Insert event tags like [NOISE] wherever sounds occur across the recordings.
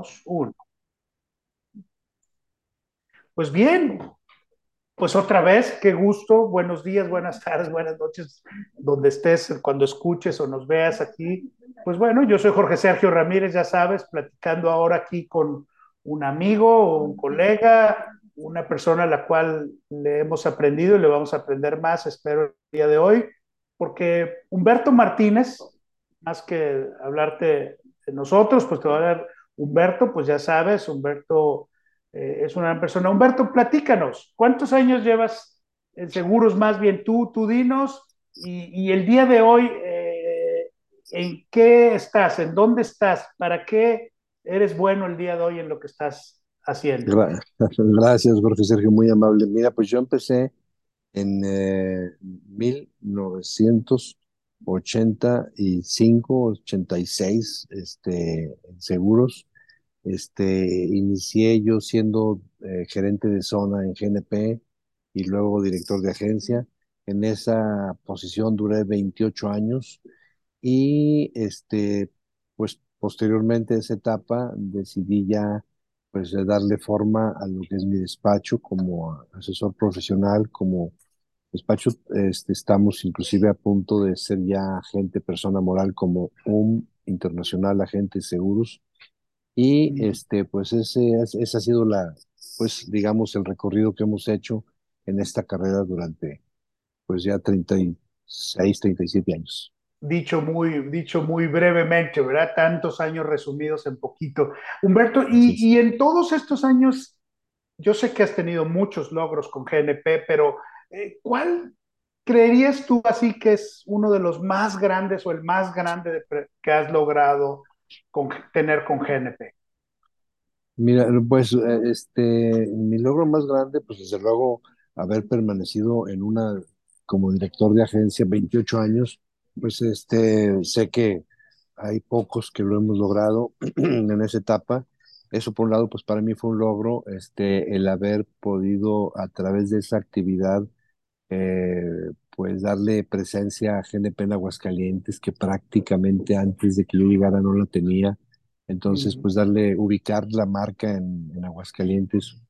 dos, uno. Pues bien, pues otra vez, qué gusto, buenos días, buenas tardes, buenas noches, donde estés, cuando escuches o nos veas aquí. Pues bueno, yo soy Jorge Sergio Ramírez, ya sabes, platicando ahora aquí con un amigo un colega, una persona a la cual le hemos aprendido y le vamos a aprender más, espero, el día de hoy, porque Humberto Martínez, más que hablarte de nosotros, pues te va a dar Humberto, pues ya sabes, Humberto eh, es una gran persona. Humberto, platícanos, ¿cuántos años llevas en seguros? Más bien tú, tú dinos, y, el día de hoy, eh, ¿en qué estás? ¿En dónde estás? ¿Para qué eres bueno el día de hoy en lo que estás haciendo? [LAUGHS] Gracias, Jorge Sergio, muy amable. Mira, pues yo empecé en eh, 1985, 86, este, en seguros. Este, inicié yo siendo eh, gerente de zona en GNP y luego director de agencia. En esa posición duré 28 años y este, pues posteriormente a esa etapa decidí ya pues darle forma a lo que es mi despacho como asesor profesional, como despacho, este, estamos inclusive a punto de ser ya agente persona moral como un internacional agente de seguros y este, pues ese, ese ha sido la, pues digamos, el recorrido que hemos hecho en esta carrera durante, pues ya 36, 37 años. Dicho muy, dicho muy brevemente, ¿verdad? Tantos años resumidos en poquito. Humberto, y, y en todos estos años, yo sé que has tenido muchos logros con GNP, pero eh, ¿cuál creerías tú así que es uno de los más grandes o el más grande de, que has logrado con, tener con GNP? Mira, pues este, mi logro más grande, pues desde luego haber permanecido en una, como director de agencia 28 años, pues este, sé que hay pocos que lo hemos logrado [CLEARS THROAT] en esa etapa. Eso por un lado, pues para mí fue un logro, este, el haber podido a través de esa actividad, eh, pues darle presencia a GNP en Aguascalientes, que prácticamente antes de que yo llegara no la tenía. Entonces, pues darle, ubicar la marca en, en Aguascalientes.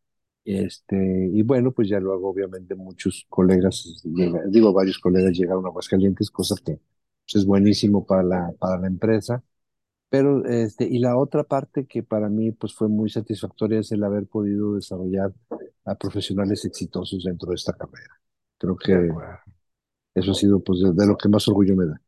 Este, y bueno, pues ya luego obviamente muchos colegas, digo, varios colegas llegaron a Aguascalientes, cosa que pues, es buenísimo para la, para la empresa. Pero, este, y la otra parte que para mí pues fue muy satisfactoria es el haber podido desarrollar a profesionales exitosos dentro de esta carrera. Creo que eso ha sido pues de, de lo que más orgullo me da.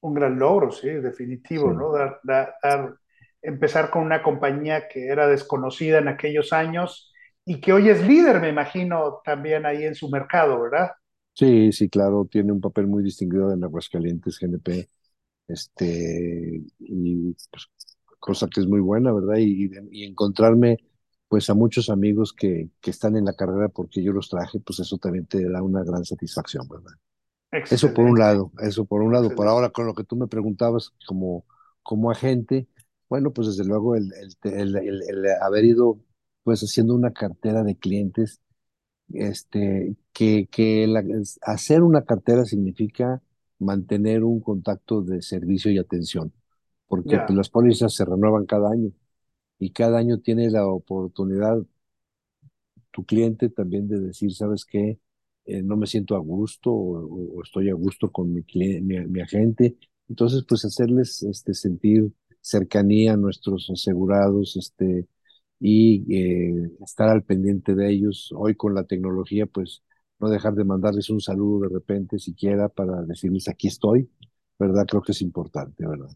Un gran logro, sí, definitivo, sí. ¿no? Dar, dar, dar, empezar con una compañía que era desconocida en aquellos años y que hoy es líder, me imagino, también ahí en su mercado, ¿verdad? Sí, sí, claro, tiene un papel muy distinguido en Aguascalientes, GNP, este, y pues, cosa que es muy buena, ¿verdad? Y, y, encontrarme, pues, a muchos amigos que, que están en la carrera porque yo los traje, pues eso también te da una gran satisfacción, ¿verdad? Excelente. Eso por un lado, eso por un lado. Excelente. Por ahora, con lo que tú me preguntabas como, como agente, bueno, pues desde luego el, el, el, el, haber ido pues haciendo una cartera de clientes, este, que, que la, hacer una cartera significa mantener un contacto de servicio y atención, porque yeah. pues, las pólizas se renuevan cada año y cada año tiene la oportunidad tu cliente también de decir, ¿sabes qué? Eh, no me siento a gusto o, estoy a gusto con mi, cliente, mi, mi, agente. Entonces, pues hacerles este, sentir cercanía a nuestros asegurados este, y eh, estar al pendiente de ellos. Hoy con la tecnología, pues no dejar de mandarles un saludo de repente siquiera para decirles aquí estoy, ¿verdad? Creo que es importante, ¿verdad?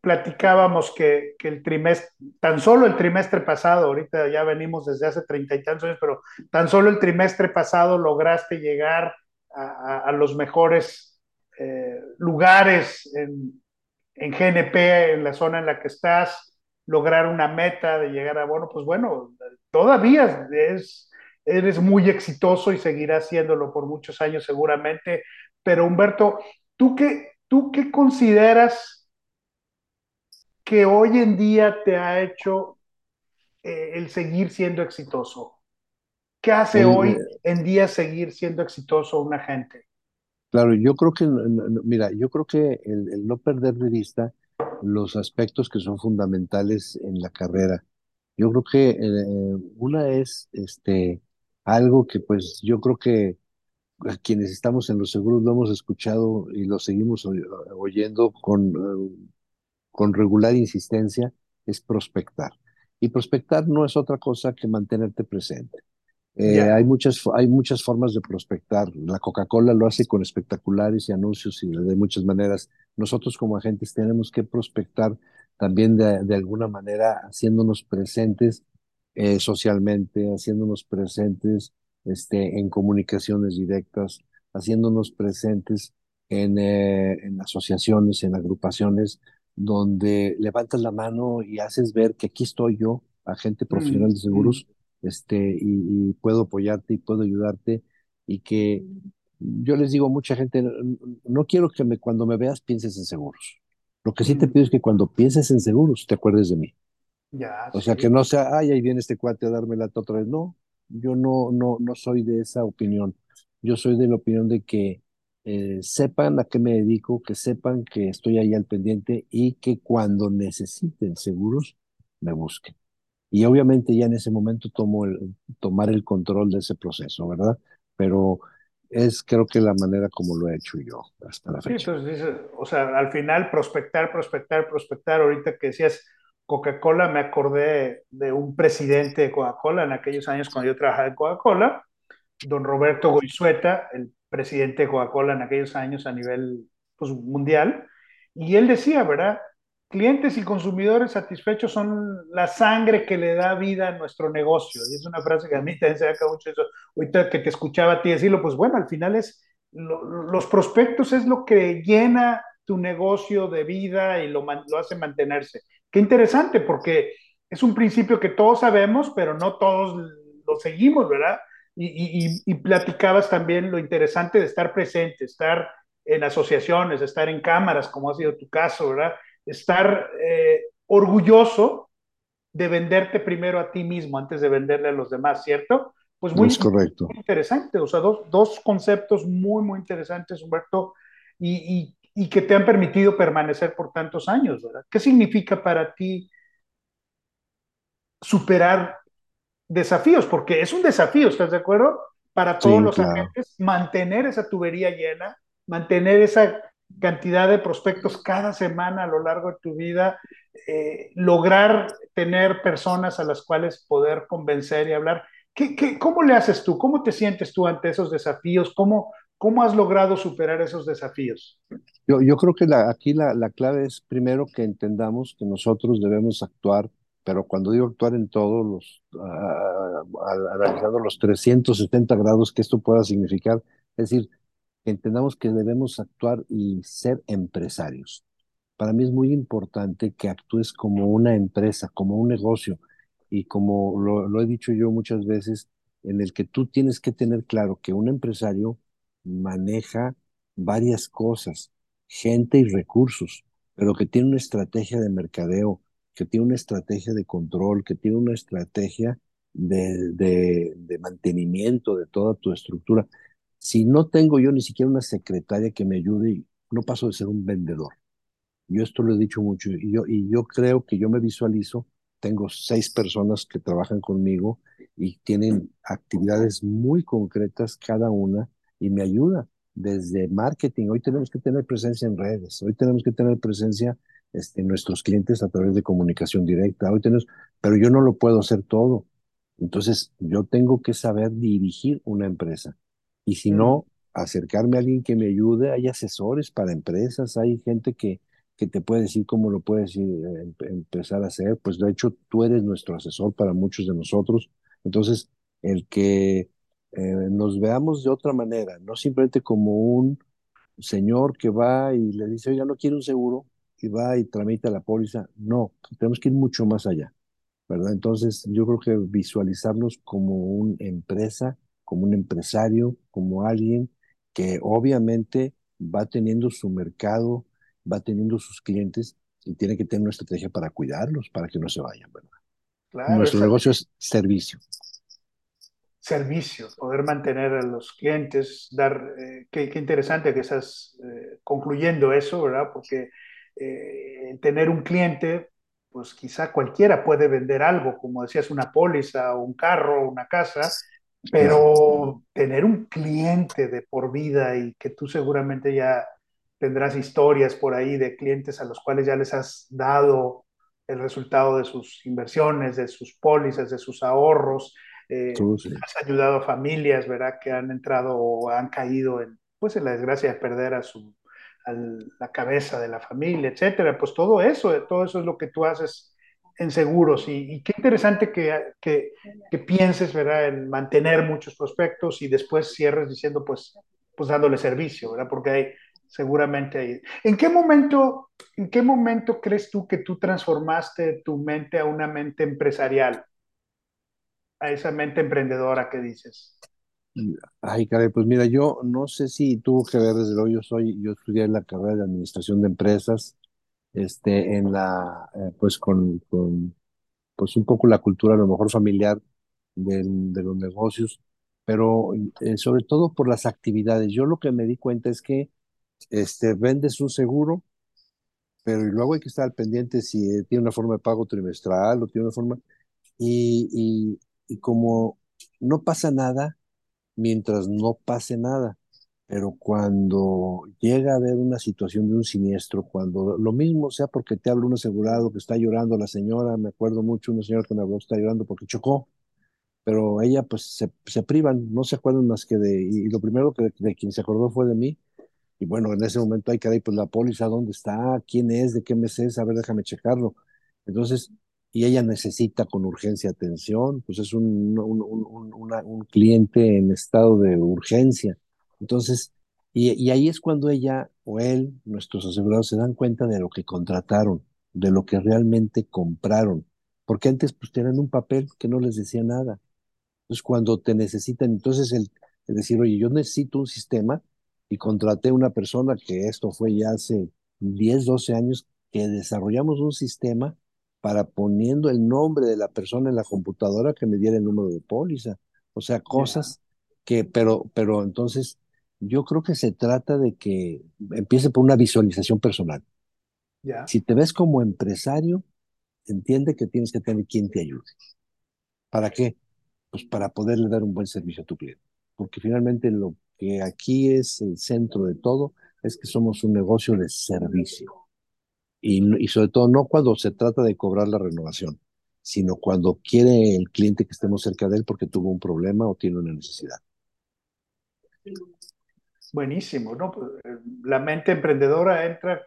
Platicábamos que, que el trimestre, tan solo el trimestre pasado, ahorita ya venimos desde hace treinta y tantos años, pero tan solo el trimestre pasado lograste llegar a, los mejores eh, lugares en, en GNP, en la zona en la que estás, lograr una meta de llegar a, bueno, pues bueno, todavía es, eres muy exitoso y seguirás haciéndolo por muchos años seguramente, pero Humberto, ¿tú qué, tú qué consideras que hoy en día te ha hecho eh, el seguir siendo exitoso? ¿Qué hace el, hoy en día seguir siendo exitoso un agente? Claro, yo creo que, mira, yo creo que el, el no perder de vista los aspectos que son fundamentales en la carrera. Yo creo que eh, una es este, algo que pues yo creo que quienes estamos en los seguros lo hemos escuchado y lo seguimos oyendo con, eh, con regular insistencia, es prospectar. Y prospectar no es otra cosa que mantenerte presente. Eh, hay, muchas, hay muchas formas de prospectar. La Coca-Cola lo hace con espectaculares y anuncios y de muchas maneras. Nosotros como agentes tenemos que prospectar también de, de alguna manera haciéndonos presentes eh, socialmente, haciéndonos presentes este, en comunicaciones directas, haciéndonos presentes en, eh, en asociaciones, en agrupaciones, donde levantas la mano y haces ver que aquí estoy yo, agente profesional de seguros, este, y, puedo apoyarte y puedo ayudarte y que yo les digo a mucha gente, no quiero que me, cuando me veas pienses en seguros. Lo que sí te pido es que cuando pienses en seguros te acuerdes de mí. Ya, o sea, que no sea, ay, ahí viene este cuate a darme la otra vez. No, yo no, no, no soy de esa opinión. Yo soy de la opinión de que eh, sepan a qué me dedico, que sepan que estoy ahí al pendiente y que cuando necesiten seguros, me busquen. Y obviamente ya en ese momento tomo el, tomar el control de ese proceso, ¿verdad? Pero es creo que la manera como lo he hecho yo hasta la fecha. Sí, entonces, o sea, al final prospectar, prospectar, prospectar, ahorita que decías Coca-Cola, me acordé de un presidente de Coca-Cola en aquellos años cuando yo trabajaba en Coca-Cola, don Roberto Goizueta, el presidente de Coca-Cola en aquellos años a nivel pues, mundial, y él decía, ¿verdad? clientes y consumidores satisfechos son la sangre que le da vida a nuestro negocio. Y es una frase que a mí también se me acaba mucho eso. Ahorita que te escuchaba a ti decirlo, pues bueno, al final es, los prospectos es lo que llena tu negocio de vida y lo, lo hace mantenerse. Qué interesante, porque es un principio que todos sabemos, pero no todos lo seguimos, ¿verdad? Y, y, y platicabas también lo interesante de estar presente, estar en asociaciones, estar en cámaras, como ha sido tu caso, ¿verdad? estar eh, orgulloso de venderte primero a ti mismo antes de venderle a los demás, ¿cierto? Pues muy, correcto. muy interesante, o sea, dos, dos, conceptos muy, muy interesantes, Humberto, y, y, y, que te han permitido permanecer por tantos años, ¿verdad? ¿Qué significa para ti superar desafíos? Porque es un desafío, ¿estás de acuerdo? Para todos sí, los claro. agentes, mantener esa tubería llena, mantener esa cantidad de prospectos cada semana a lo largo de tu vida, eh, lograr tener personas a las cuales poder convencer y hablar. ¿Qué, qué, cómo le haces tú? ¿Cómo te sientes tú ante esos desafíos? ¿Cómo, cómo has logrado superar esos desafíos? Yo, yo creo que la, aquí la, la clave es primero que entendamos que nosotros debemos actuar pero cuando digo actuar en todos los, uh, analizando los 370 grados que esto pueda significar, es decir, entendamos que debemos actuar y ser empresarios. Para mí es muy importante que actúes como una empresa, como un negocio, y como lo, lo he dicho yo muchas veces, en el que tú tienes que tener claro que un empresario maneja varias cosas, gente y recursos, pero que tiene una estrategia de mercadeo, que tiene una estrategia de control, que tiene una estrategia de, de, de mantenimiento de toda tu estructura. Si no tengo yo ni siquiera una secretaria que me ayude, no paso de ser un vendedor. Yo esto lo he dicho mucho y yo, y yo creo que yo me visualizo, tengo seis personas que trabajan conmigo y tienen actividades muy concretas cada una y me ayuda desde marketing. Hoy tenemos que tener presencia en redes, hoy tenemos que tener presencia este, nuestros clientes a través de comunicación directa, hoy tenemos, pero yo no lo puedo hacer todo. Entonces, yo tengo que saber dirigir una empresa. Y si no, acercarme a alguien que me ayude. Hay asesores para empresas, hay gente que, que te puede decir cómo lo puedes ir, eh, empezar a hacer. Pues de hecho, tú eres nuestro asesor para muchos de nosotros. Entonces, el que eh, nos veamos de otra manera, no simplemente como un señor que va y le dice, oiga, no quiero un seguro, y va y tramita la póliza. No, tenemos que ir mucho más allá, ¿verdad? Entonces, yo creo que visualizarnos como una empresa como un empresario, como alguien que obviamente va teniendo su mercado, va teniendo sus clientes y tiene que tener una estrategia para cuidarlos, para que no se vayan, ¿verdad? Claro, Nuestro negocio es servicio. Servicio, poder mantener a los clientes, dar, eh, qué, qué, interesante que estás eh, concluyendo eso, ¿verdad? Porque eh, tener un cliente, pues quizá cualquiera puede vender algo, como decías, una póliza, o un carro, una casa, pero tener un cliente de por vida y que tú seguramente ya tendrás historias por ahí de clientes a los cuales ya les has dado el resultado de sus inversiones, de sus pólizas, de sus ahorros. Eh, sí. Has ayudado a familias, ¿verdad?, que han entrado o han caído en, pues, en la desgracia de perder a su a la cabeza de la familia, etcétera. Pues todo eso, todo eso es lo que tú haces en seguros. Y, qué interesante que, que, que, pienses, ¿verdad?, en mantener muchos prospectos y después cierres diciendo, pues, pues dándole servicio, ¿verdad? Porque hay, seguramente hay. ¿En qué momento, en qué momento crees tú que tú transformaste tu mente a una mente empresarial? A esa mente emprendedora que dices. Ay, caray, pues mira, yo no sé si tuvo que ver desde luego, yo soy, yo estudié la carrera de administración de empresas, este, en la, eh, pues con, con, pues un poco la cultura a lo mejor familiar de los negocios, pero eh, sobre todo por las actividades. Yo lo que me di cuenta es que, este, vendes un seguro, pero y luego hay que estar al pendiente si eh, tiene una forma de pago trimestral o tiene una forma, y, y, y como no pasa nada, mientras no pase nada. Pero cuando llega a haber una situación de un siniestro, cuando lo mismo sea porque te habla un asegurado que está llorando la señora, me acuerdo mucho una señora que me habló que está llorando porque chocó, pero ella pues se, privan, no se acuerdan más que de, y, lo primero que de quien se acordó fue de mí, y bueno, en ese momento hay que ir, pues la póliza, ¿dónde está? ¿Quién es? ¿De qué mes es? A ver, déjame checarlo. Entonces, y ella necesita con urgencia atención, pues es un, un, cliente en estado de urgencia. Entonces, y, y, ahí es cuando ella o él, nuestros asegurados, se dan cuenta de lo que contrataron, de lo que realmente compraron, porque antes pues tenían un papel que no les decía nada. Entonces, cuando te necesitan, entonces el, el decir, oye, yo necesito un sistema y contraté una persona que esto fue ya hace 10, 12 años, que desarrollamos un sistema para poniendo el nombre de la persona en la computadora que me diera el número de póliza. O sea, cosas que, pero, pero entonces yo creo que se trata de que empiece por una visualización personal. Yeah. Si te ves como empresario, entiende que tienes que tener quien te ayude. ¿Para qué? Pues para poderle dar un buen servicio a tu cliente. Porque finalmente lo que aquí es el centro de todo es que somos un negocio de servicio. Y, y, sobre todo no cuando se trata de cobrar la renovación, sino cuando quiere el cliente que estemos cerca de él porque tuvo un problema o tiene una necesidad. Buenísimo, ¿no? La mente emprendedora entra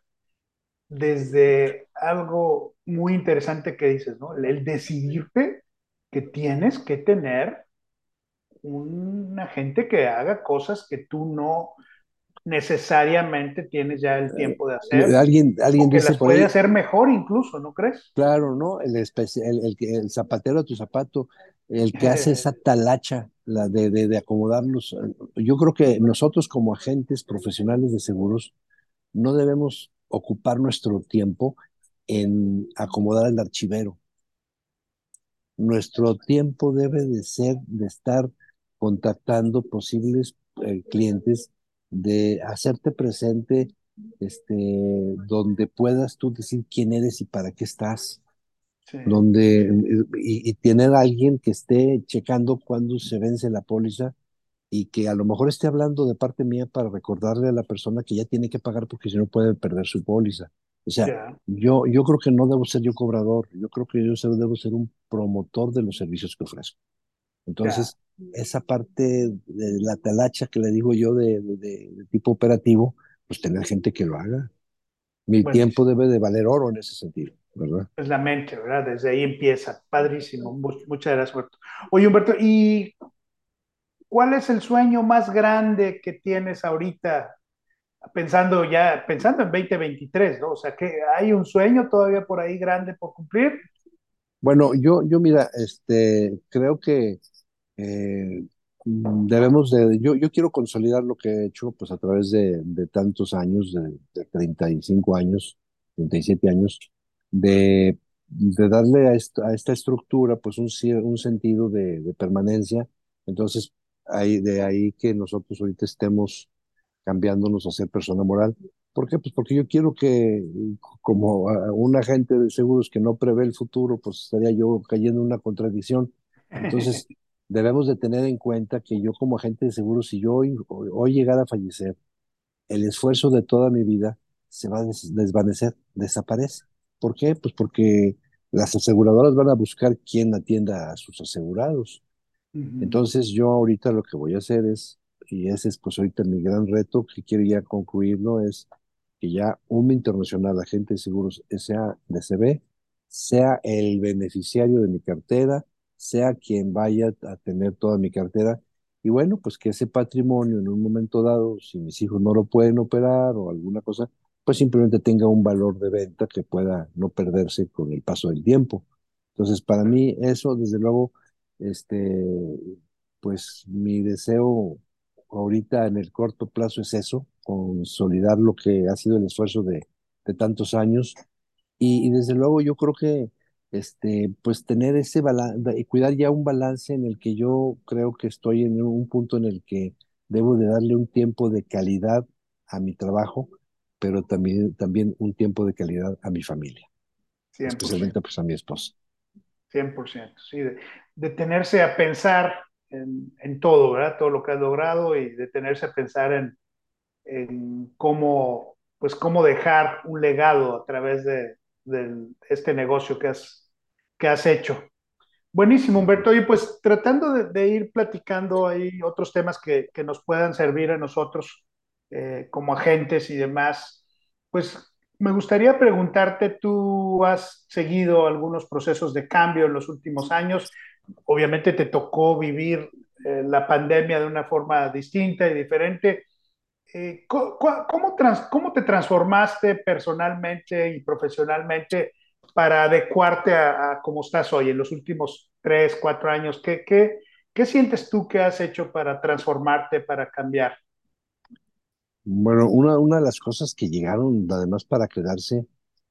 desde algo muy interesante que dices, ¿no? El decidirte que tienes que tener una gente que haga cosas que tú no necesariamente tienes ya el tiempo de hacer. Alguien, alguien dice las por puede ahí, hacer mejor incluso, ¿no crees? Claro, ¿no? El, el, el, el zapatero a tu zapato, el que hace [LAUGHS] esa talacha, la de, de, de acomodarlos. Yo creo que nosotros como agentes profesionales de seguros no debemos ocupar nuestro tiempo en acomodar el archivero. Nuestro tiempo debe de ser de estar contactando posibles eh, clientes, de hacerte presente este, donde puedas tú decir quién eres y para qué estás, Sí. donde y, y tener a alguien que esté checando cuándo se vence la póliza y que a lo mejor esté hablando de parte mía para recordarle a la persona que ya tiene que pagar porque si no puede perder su póliza. O sea, yo, yo creo que no debo ser yo cobrador, yo creo que yo debo ser un promotor de los servicios que ofrezco. Entonces, esa parte de la talacha que le digo yo de, de- de- de tipo operativo, pues tener gente que lo haga. Mi tiempo debe de valer oro en ese sentido, ¿verdad? Es la mente, ¿verdad? Desde ahí empieza. Padrísimo. Mu- Muchas gracias, Humberto. Oye, Humberto, ¿y cuál es el sueño más grande que tienes ahorita? Pensando ya, pensando en 2023, ¿no? O sea, que hay un sueño todavía por ahí grande por cumplir. Bueno, yo, yo mira, este, creo que eh, mm, debemos de, yo, yo quiero consolidar lo que he hecho pues a través de, de tantos años, de, de 35 años, 37 años, de, de darle a esta, a esta estructura pues un, un sentido de, de permanencia. Entonces, ahí, de ahí que nosotros ahorita estemos cambiándonos a ser persona moral. ¿Por qué? Pues porque yo quiero que, como a- un agente de seguros que no prevé el futuro, pues estaría yo cayendo en una contradicción. [LAUGHS] Entonces, debemos de tener en cuenta que yo como agente de seguros, si yo hoy, hoy llegara a fallecer, el esfuerzo de toda mi vida se va a des- desvanecer, desaparece. ¿Por qué? Pues porque las aseguradoras van a buscar quién atienda a sus asegurados. Ujú, Entonces yo ahorita lo que voy a hacer es, y ese es pues ahorita mi gran reto que quiero ya concluirlo, es que ya un internacional agente de seguros sea DCB, sea el beneficiario de mi cartera, sea quien vaya a tener toda mi cartera, y bueno, pues que ese patrimonio en un momento dado, si mis hijos no lo pueden operar o alguna cosa, pues simplemente tenga un valor de venta que pueda no perderse con el paso del tiempo. Entonces, para mí eso, desde luego, este, pues mi deseo ahorita en el corto plazo es eso, consolidar lo que ha sido el esfuerzo de, de tantos años y, y desde luego yo creo que este, pues tener ese balance, y cuidar ya un balance en el que yo creo que estoy en un punto en el que debo de darle un tiempo de calidad a mi trabajo, pero también, también un tiempo de calidad a mi familia, cien por especialmente ciento pues a mi esposa. 100%, sí, de detenerse a pensar en, en todo, ¿verdad? Todo lo que has logrado y detenerse a pensar en, en cómo, pues cómo dejar un legado a través de, de este negocio que has, que has hecho. Buenísimo, Humberto. Y pues tratando de, ir platicando ahí otros temas que, que nos puedan servir a nosotros eh, como agentes y demás, pues me gustaría preguntarte, tú has seguido algunos procesos de cambio en los últimos años. Obviamente te tocó vivir eh, la pandemia de una forma distinta y diferente. Eh, ¿cómo, ¿Cómo te transformaste personalmente y profesionalmente para adecuarte a, a cómo estás hoy en los últimos tres, cuatro años? ¿Qué, qué, ¿Qué sientes tú que has hecho para transformarte, para cambiar? Bueno, una, una de las cosas que llegaron además para quedarse,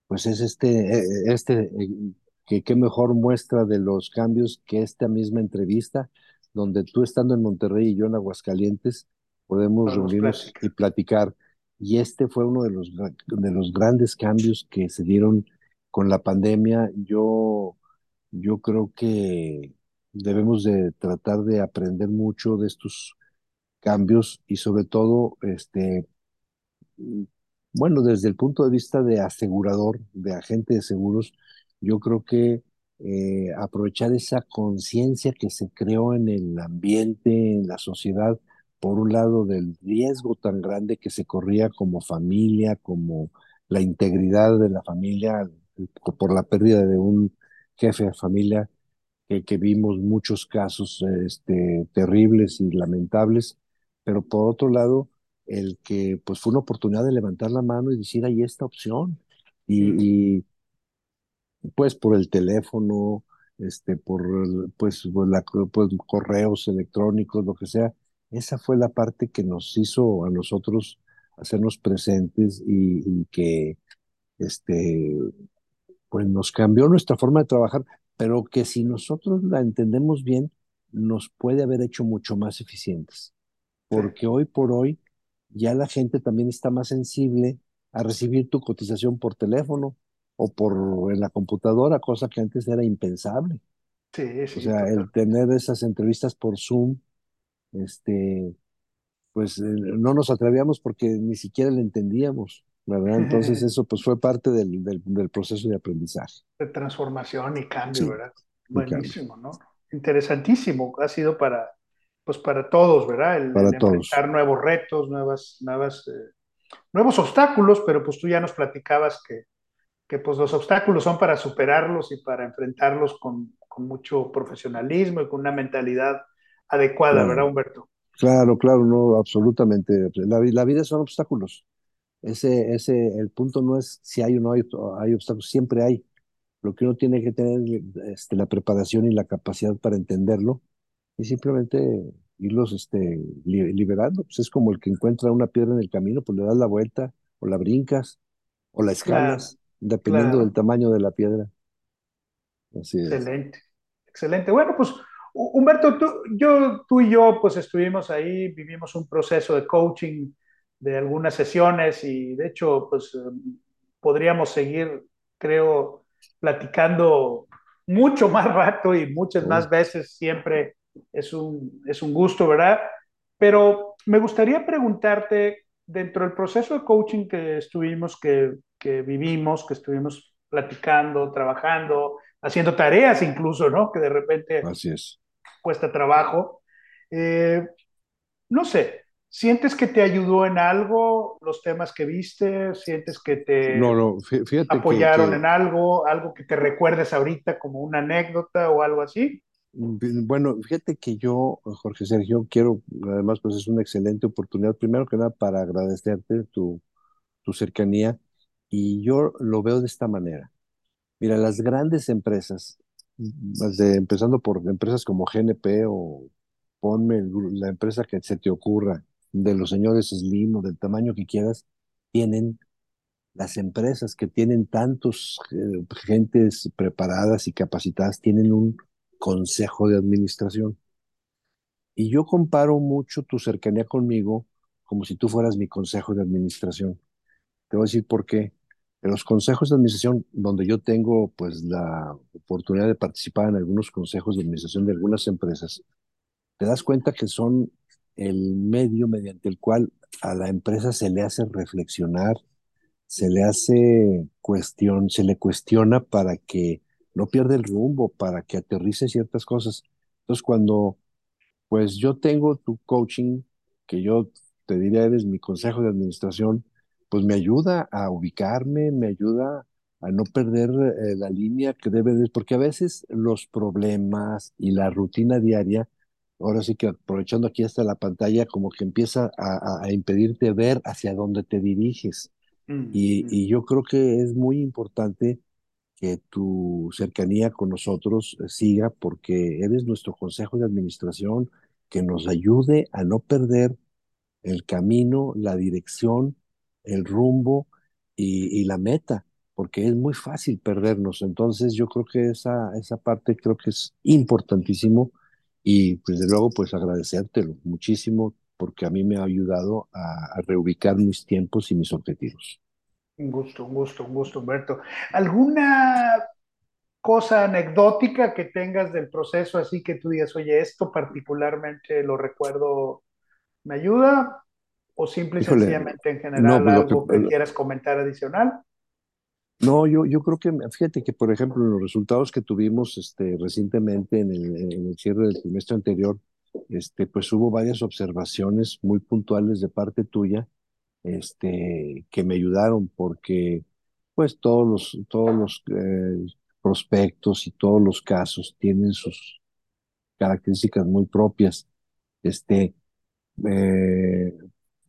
pues es este, eh, este, eh, que qué mejor muestra de los cambios que esta misma entrevista, donde tú estando en Monterrey y yo en Aguascalientes, podemos reunirnos y platicar. Y este fue uno de los, de los grandes cambios que se dieron con la pandemia. Yo, yo creo que debemos de tratar de aprender mucho de estos cambios y sobre todo, este, bueno, desde el punto de vista de asegurador, de agente de seguros, yo creo que eh, aprovechar esa conciencia que se creó en el ambiente, en la sociedad, por un lado del riesgo tan grande que se corría como familia, como la integridad de la familia, por la pérdida de un jefe de familia, que, que vimos muchos casos este, terribles y lamentables, pero por otro lado, el que pues fue una oportunidad de levantar la mano y decir, hay esta opción. Mm, Y, y, pues por el teléfono, este, por pues, por la, pues, correos electrónicos, lo que sea, esa fue la parte que nos hizo a nosotros hacernos presentes y, y que este, pues nos cambió nuestra forma de trabajar, pero que si nosotros la entendemos bien, nos puede haber hecho mucho más eficientes, sí, porque hoy por hoy ya la gente también está más sensible a recibir tu cotización por teléfono o por en la computadora, cosa que antes era impensable. sí, O sí, sea, total. el tener esas entrevistas por Zoom, este, pues eh, no nos atrevíamos porque ni siquiera le entendíamos, ¿verdad? Entonces eso pues fue parte del, del, del proceso de aprendizaje. De transformación y cambio, Sí, ¿verdad? cambio. Buenísimo, ¿no? Interesantísimo. Ha sido para, pues para todos, ¿verdad? El, para el todos. enfrentar nuevos retos, nuevas, nuevas, eh, nuevos obstáculos, pero pues tú ya nos platicabas que, que pues los obstáculos son para superarlos y para enfrentarlos con, con mucho profesionalismo y con una mentalidad adecuada, ¿verdad, Humberto? claro, claro, no, absolutamente. La, la vida son obstáculos. Ese, ese, el punto no es si hay o no hay, hay obstáculos, siempre hay. Lo que uno tiene que tener este, la preparación y la capacidad para entenderlo y simplemente irlos este, li- liberando. Pues es como el que encuentra una piedra en el camino, pues le das la vuelta o la brincas o la Claro, escalas, dependiendo del claro. tamaño de la piedra. Así es. Excelente, excelente. Bueno, pues Humberto, tú, yo, tú y yo pues estuvimos ahí, vivimos un proceso de coaching de algunas sesiones y de hecho, pues podríamos seguir, creo, platicando mucho más [LAUGHS] rato y muchas más veces. Siempre es un, es un gusto, ¿verdad? Pero me gustaría preguntarte, dentro del proceso de coaching que estuvimos, que, que vivimos, que estuvimos platicando, trabajando, haciendo tareas incluso, ¿no? Que de repente Así es. cuesta trabajo. Eh, no sé, ¿sientes que te ayudó en algo los temas que viste? ¿Sientes que te No, no, apoyaron que, en algo? ¿Algo que te recuerdes ahorita como una anécdota o algo así? bueno, fíjate que yo, Jorge Sergio, quiero, además, pues es una excelente oportunidad, primero que nada, para agradecerte tu, tu cercanía, y yo lo veo de esta manera. Mira, las grandes empresas, desde, empezando por empresas como GNP o ponme la empresa que se te ocurra, de los señores Slim o del tamaño que quieras, tienen las empresas que tienen tantos eh, gentes preparadas y capacitadas, tienen un consejo de administración. Y yo comparo mucho tu cercanía conmigo como si tú fueras mi consejo de administración. Te voy a decir por qué. En los consejos de administración, donde yo tengo pues la oportunidad de participar en algunos consejos de administración de algunas empresas, te das cuenta que son el medio mediante el cual a la empresa se le hace reflexionar, se le hace cuestión, se le cuestiona para que no pierda el rumbo, para que aterrice ciertas cosas. Entonces, cuando pues yo tengo tu coaching, que yo te diría eres mi consejo de administración, pues me ayuda a ubicarme, me ayuda a no perder eh, la línea que debe de, porque a veces los problemas y la rutina diaria, ahora sí que aprovechando aquí hasta la pantalla, como que empieza a, a- impedirte ver hacia dónde te diriges. Mm, Y, mm, y yo creo que es muy importante que tu cercanía con nosotros eh, siga porque eres nuestro consejo de administración que nos ayude a no perder el camino, la dirección, el rumbo y, y la meta, porque es muy fácil perdernos. Entonces yo creo que esa, esa parte creo que es importantísimo y pues, desde luego pues agradecértelo muchísimo porque a mí me ha ayudado a, a reubicar mis tiempos y mis objetivos. Un gusto, un gusto, un gusto, Humberto. ¿Alguna cosa anecdótica que tengas del proceso así que tú digas, oye, esto particularmente lo recuerdo, me ayuda? ¿O simple y Híjole, sencillamente en no, general pues lo que, algo que quieras comentar adicional? No, yo, yo creo que, fíjate que, por ejemplo, en los resultados que tuvimos este, recientemente en el, cierre del trimestre anterior, este, pues hubo varias observaciones muy puntuales de parte tuya, este, que me ayudaron porque, pues, todos los, todos los eh, prospectos y todos los casos tienen sus características muy propias. Este, eh,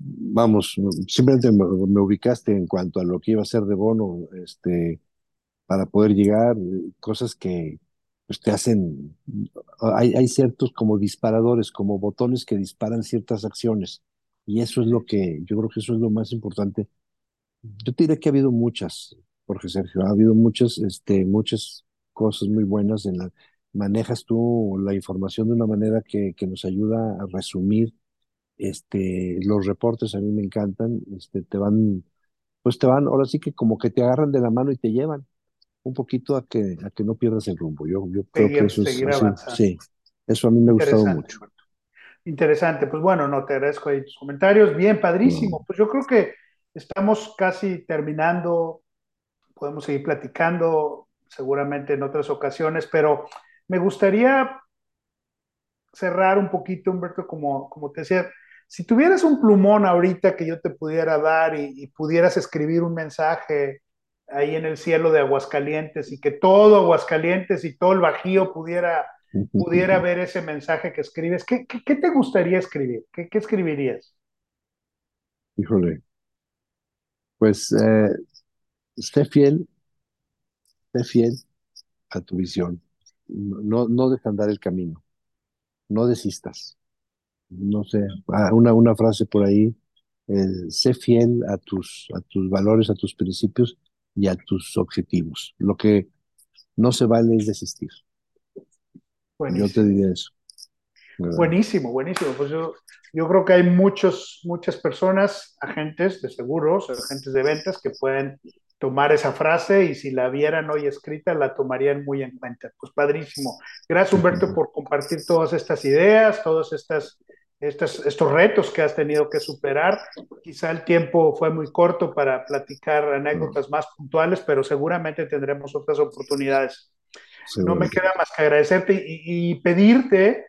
vamos, simplemente me, ubicaste en cuanto a lo que iba a ser de bono, este para poder llegar, cosas que pues, te hacen, hay, hay ciertos como disparadores, como botones que disparan ciertas acciones. Y eso es lo que, yo creo que eso es lo más importante. Yo te diré que ha habido muchas, Jorge Sergio, ha habido muchas, este, muchas cosas muy buenas en la, manejas tú la información de una manera que, que nos ayuda a resumir, este, los reportes a mí me encantan, este, te van, pues te van, ahora sí que como que te agarran de la mano y te llevan un poquito a que, a que no pierdas el rumbo. Yo, yo creo que eso es así, sí, eso a mí me ha gustado mucho. Interesante. Pues bueno, no te agradezco ahí tus comentarios. Bien, No, padrísimo. Pues yo creo que estamos casi terminando. Podemos seguir platicando seguramente en otras ocasiones, pero me gustaría cerrar un poquito, Humberto, como, como te decía, si tuvieras un plumón ahorita que yo te pudiera dar y, y pudieras escribir un mensaje ahí en el cielo de Aguascalientes y que todo Aguascalientes y todo el Bajío pudiera, pudiera ver ese mensaje que escribes, ¿qué, qué, qué te gustaría escribir? ¿Qué, qué escribirías? híjole, pues eh, sé fiel, sé fiel a tu visión. No, no dejes andar el camino, no desistas. No sé, ah, una, una frase por ahí, eh, sé fiel a tus, a tus valores, a tus principios y a tus objetivos. Lo que no se vale es desistir. Yo te Buenísimo. diría eso. Buenísimo, buenísimo. Pues yo, yo creo que hay muchos, muchas personas, agentes de seguros, agentes de ventas, que pueden tomar esa frase y si la vieran hoy escrita, la tomarían muy en cuenta. Pues padrísimo. Gracias, Humberto, por compartir todas estas ideas, todos estas, estas, estos retos que has tenido que superar. Quizá el tiempo fue muy corto para platicar anécdotas más puntuales, pero seguramente tendremos otras oportunidades. No me queda más que agradecerte y, y pedirte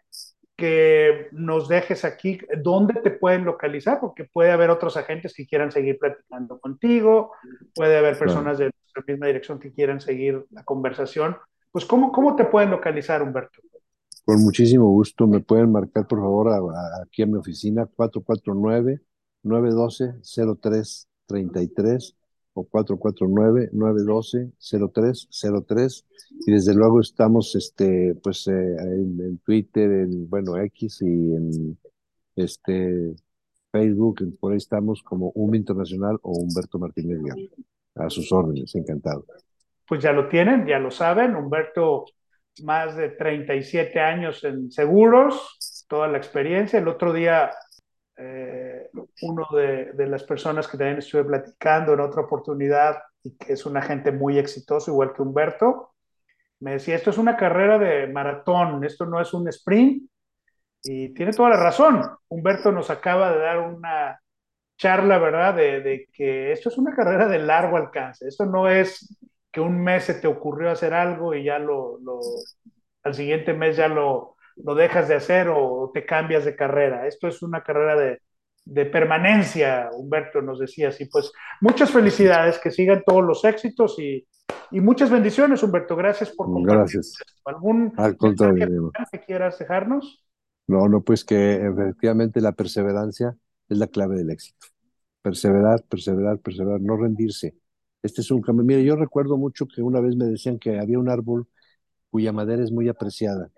que nos dejes aquí dónde te pueden localizar, porque puede haber otros agentes que quieran seguir platicando contigo, puede haber personas de la misma dirección que quieran seguir la conversación. Pues, ¿cómo, cómo te pueden localizar, Humberto? Con muchísimo gusto. Me pueden marcar, por favor, aquí a mi oficina 449-912-0333 o 449-912-0303 y desde luego estamos este pues eh, en, Twitter, en bueno X y en este Facebook, por ahí estamos como UM Internacional o Humberto Martínez Guerra. A sus órdenes, encantado. Pues ya lo tienen, ya lo saben, Humberto más de 37 años en seguros, toda la experiencia. El otro día eh, uno de, de, las personas que también estuve platicando en otra oportunidad y que es un agente muy exitoso, igual que Humberto, me decía, esto es una carrera de maratón, esto no es un sprint. Y tiene toda la razón. Humberto nos acaba de dar una charla, ¿verdad? De, de que esto es una carrera de largo alcance. Esto no es que un mes se te ocurrió hacer algo y ya lo, lo al siguiente mes ya lo, lo dejas de hacer o te cambias de carrera. Esto es una carrera de, de permanencia, Humberto nos decía así. Pues muchas felicidades, que sigan todos los éxitos y, y muchas bendiciones, Humberto. Gracias por compartir. Gracias. ¿Algún Al contrario, que quieras dejarnos? No, no, pues que efectivamente la perseverancia es la clave del éxito. Perseverar, perseverar, perseverar, no rendirse. Este es un cambio. Mire, yo recuerdo mucho que una vez me decían que había un árbol cuya madera es muy apreciada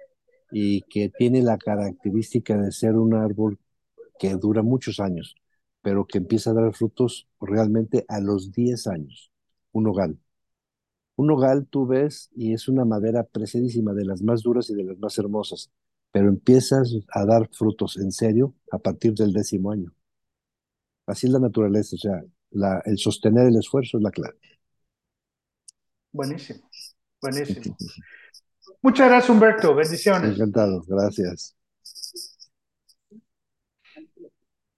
y que tiene la característica de ser un árbol que dura muchos años, pero que empieza a dar frutos realmente a los 10 años, un nogal. Un nogal tú ves y es una madera precedísima, de las más duras y de las más hermosas, pero empiezas a dar frutos en serio a partir del décimo año. Así es la naturaleza, o sea, la, el sostener el esfuerzo es la clave. Buenísimo, buenísimo. Muchas gracias, Humberto. Bendiciones. Encantado, gracias.